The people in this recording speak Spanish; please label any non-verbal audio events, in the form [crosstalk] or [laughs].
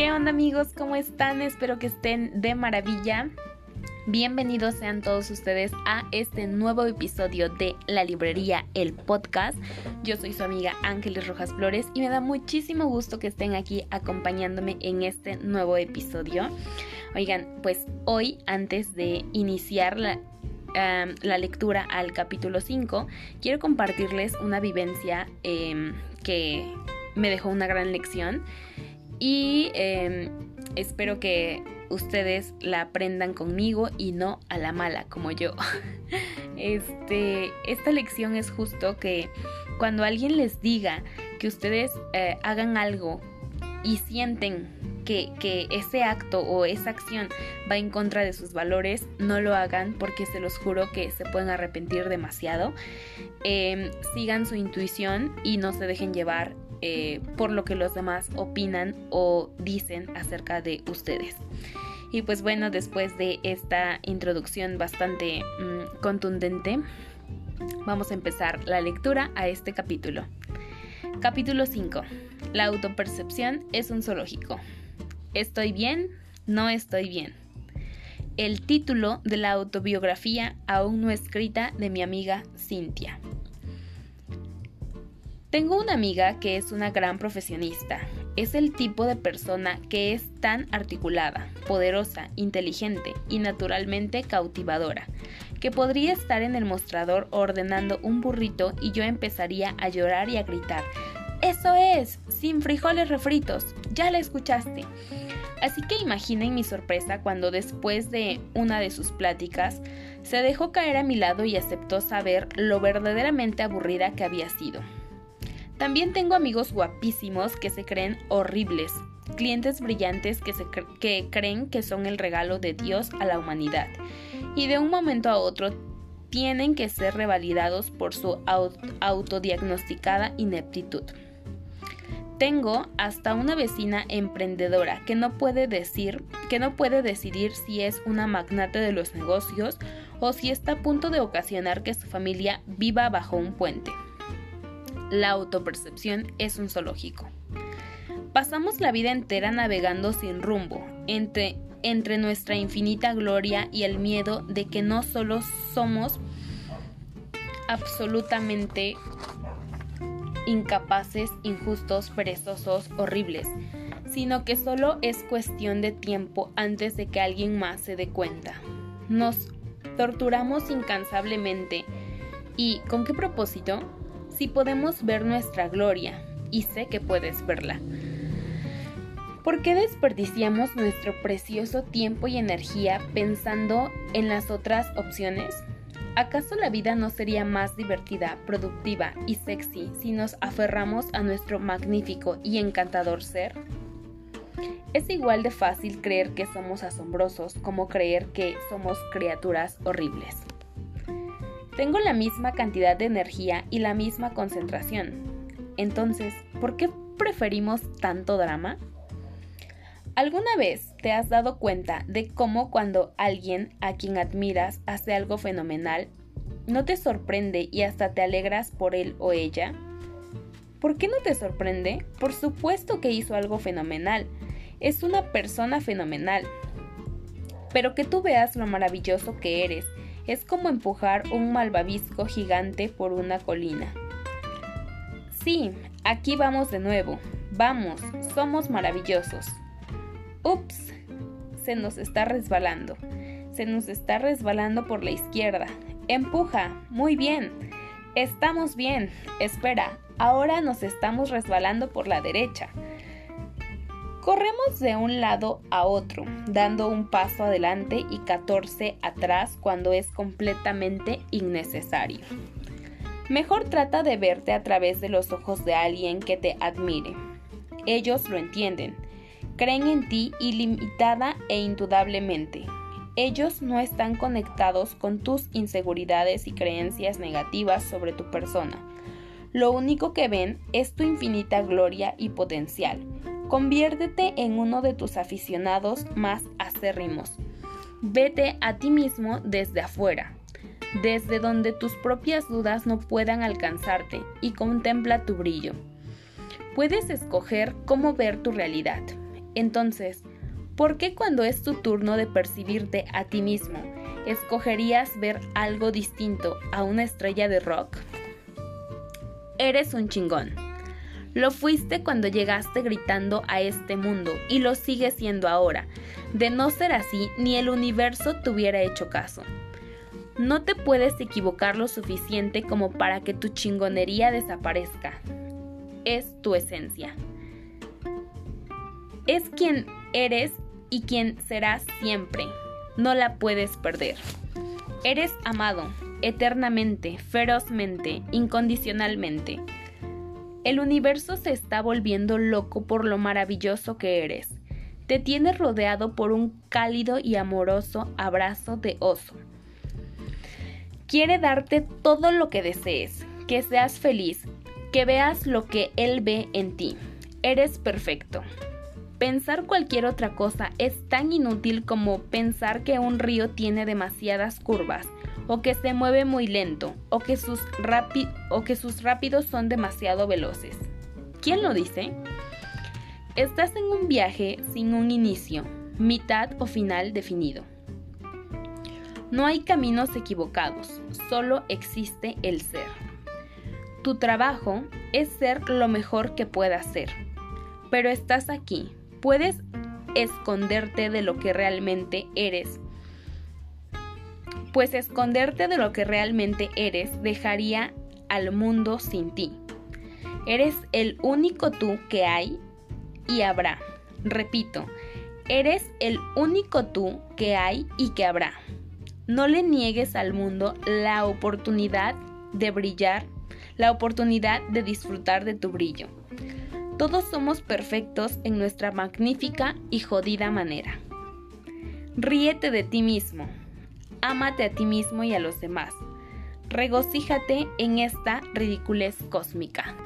¿Qué onda amigos? ¿Cómo están? Espero que estén de maravilla. Bienvenidos sean todos ustedes a este nuevo episodio de La Librería, el podcast. Yo soy su amiga Ángeles Rojas Flores y me da muchísimo gusto que estén aquí acompañándome en este nuevo episodio. Oigan, pues hoy antes de iniciar la, la lectura al capítulo 5, quiero compartirles una vivencia em, que me dejó una gran lección y em, espero que ustedes la aprendan conmigo y no a la mala como yo. [laughs] Este, esta lección es justo que cuando alguien les diga que ustedes eh, hagan algo y sienten que, ese acto o esa acción va en contra de sus valores, no lo hagan porque se los juro que se pueden arrepentir demasiado. Em, sigan su intuición y no se dejen llevar eh, por lo que los demás opinan o dicen acerca de ustedes. Y pues bueno, después de esta introducción bastante mm, contundente, vamos a empezar la lectura a este capítulo. Capítulo 5. La autopercepción es un zoológico. ¿Estoy bien? No estoy bien. El título de la autobiografía aún no escrita de mi amiga Cintia. Tengo una amiga que es una gran profesionista. Es el tipo de persona que es tan articulada, poderosa, inteligente y naturalmente cautivadora, que podría estar en el mostrador ordenando un burrito y yo empezaría a llorar y a gritar, Eso es, sin frijoles refritos, ya la escuchaste. Así que imaginen mi sorpresa cuando después de una de sus pláticas se dejó caer a mi lado y aceptó saber lo verdaderamente aburrida que había sido. También tengo amigos guapísimos que se creen horribles, clientes brillantes que, se que creen que son el regalo de Dios a la humanidad y de un momento a otro tienen que ser revalidados por su autodiagnosticada ineptitud. Tengo hasta una vecina emprendedora que no puede decir, que no puede decidir si es una magnate de los negocios o si está a punto de ocasionar que su familia viva bajo un puente la autopercepción es un zoológico. Pasamos la vida entera navegando sin rumbo, entre, entre nuestra infinita gloria y el miedo de que no solo somos absolutamente incapaces, injustos, perezosos, horribles, sino que solo es cuestión de tiempo antes de que alguien más se dé cuenta. Nos torturamos incansablemente. ¿Y con qué propósito? Si podemos ver nuestra gloria, y sé que puedes verla. ¿Por qué desperdiciamos nuestro precioso tiempo y energía pensando en las otras opciones? ¿Acaso la vida no sería más divertida, productiva y sexy si nos aferramos a nuestro magnífico y encantador ser? Es igual de fácil creer que somos asombrosos como creer que somos criaturas horribles. Tengo la misma cantidad de energía y la misma concentración. Entonces, ¿por qué preferimos tanto drama? ¿Alguna vez te has dado cuenta de cómo cuando alguien a quien admiras hace algo fenomenal, no te sorprende y hasta te alegras por él o ella? ¿Por qué no te sorprende? Por supuesto que hizo algo fenomenal. Es una persona fenomenal. Pero que tú veas lo maravilloso que eres es como empujar un malvavisco gigante por una colina. Sí, aquí vamos de nuevo. Vamos, somos maravillosos. Ups, se nos está resbalando. Se nos está resbalando por la izquierda. Empuja, muy bien. Estamos bien. Espera, ahora nos estamos resbalando por la derecha. Corremos de un lado a otro, dando un paso adelante y 14 atrás cuando es completamente innecesario. Mejor trata de verte a través de los ojos de alguien que te admire. Ellos lo entienden, creen en ti ilimitada e indudablemente. Ellos no están conectados con tus inseguridades y creencias negativas sobre tu persona. Lo único que ven es tu infinita gloria y potencial Conviértete en uno de tus aficionados más acérrimos. Vete a ti mismo desde afuera, desde donde tus propias dudas no puedan alcanzarte y contempla tu brillo. Puedes escoger cómo ver tu realidad. Entonces, ¿por qué cuando es tu turno de percibirte a ti mismo, escogerías ver algo distinto a una estrella de rock? Eres un chingón. Lo fuiste cuando llegaste gritando a este mundo y lo sigues siendo ahora. De no ser así, ni el universo te hubiera hecho caso. No te puedes equivocar lo suficiente como para que tu chingonería desaparezca. Es tu esencia. Es quien eres y quien serás siempre. No la puedes perder. Eres amado, eternamente, ferozmente, incondicionalmente. El universo se está volviendo loco por lo maravilloso que eres. Te tienes rodeado por un cálido y amoroso abrazo de oso. Quiere darte todo lo que desees, que seas feliz, que veas lo que Él ve en ti. Eres perfecto. Pensar cualquier otra cosa es tan inútil como pensar que un río tiene demasiadas curvas o que se mueve muy lento, o que sus, rápidos son demasiado veloces. ¿Quién lo dice? Estás en un viaje sin un inicio, mitad o final definido. No hay caminos equivocados, solo existe el ser. Tu trabajo es ser lo mejor que puedas ser, pero estás aquí, puedes esconderte de lo que realmente eres pues esconderte de lo que realmente eres dejaría al mundo sin ti. Eres el único tú que hay y habrá. Repito, eres el único tú que hay y que habrá. No le niegues al mundo la oportunidad de brillar, la oportunidad de disfrutar de tu brillo. Todos somos perfectos en nuestra magnífica y jodida manera. Ríete de ti mismo, ámate a ti mismo y a los demás. Regocíjate en esta ridiculez cósmica.